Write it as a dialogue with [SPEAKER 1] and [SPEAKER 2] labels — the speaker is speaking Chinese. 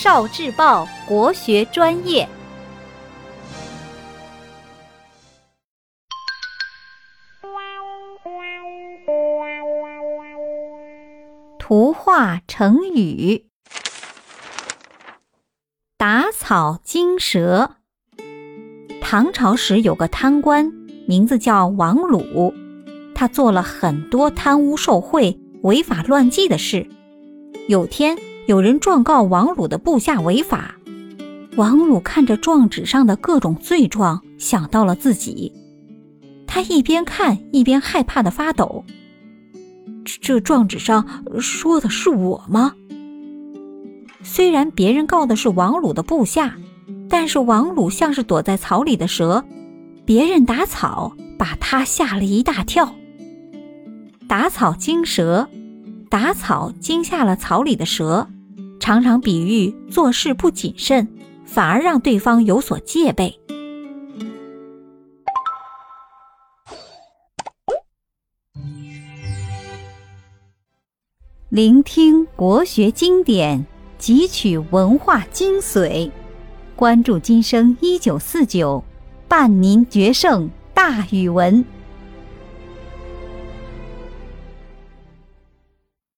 [SPEAKER 1] 少智报国学专业，图画成语：打草惊蛇。唐朝时有个贪官，名字叫王鲁，他做了很多贪污受贿、违法乱纪的事。有天，有人状告王鲁的部下违法。王鲁看着状纸上的各种罪状，想到了自己。他一边看一边害怕的发抖。这状纸上说的是我吗？虽然别人告的是王鲁的部下，但是王鲁像是躲在草里的蛇，别人打草把他吓了一大跳。打草惊蛇。打草惊吓了草里的蛇，常常比喻做事不谨慎，反而让对方有所戒备。聆听国学经典，汲取文化精髓，关注今生一九四九，伴您决胜大语文。